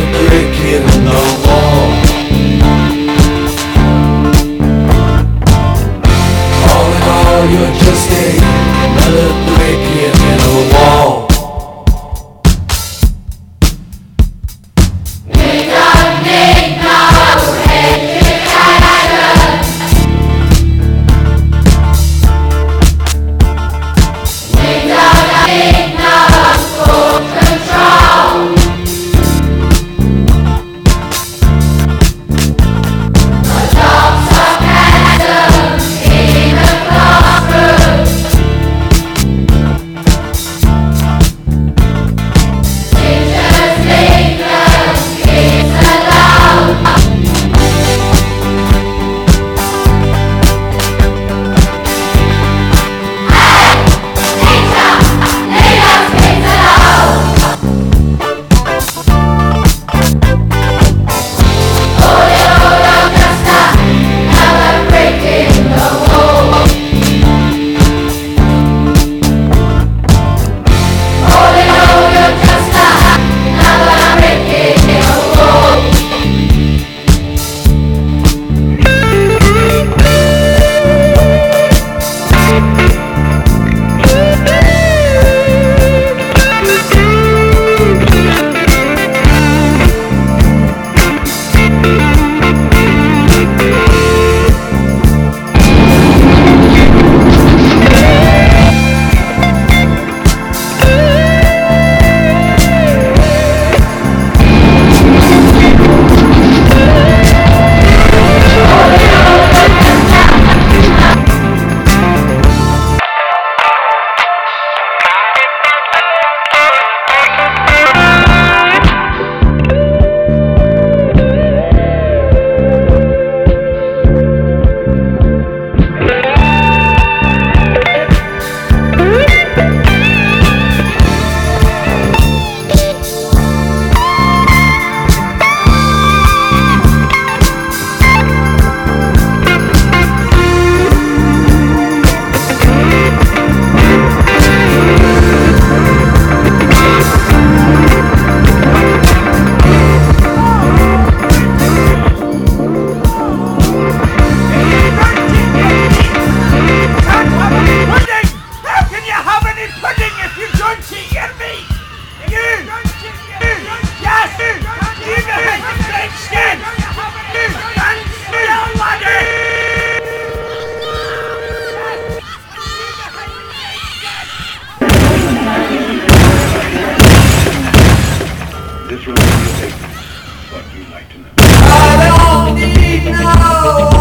breaking. I don't need no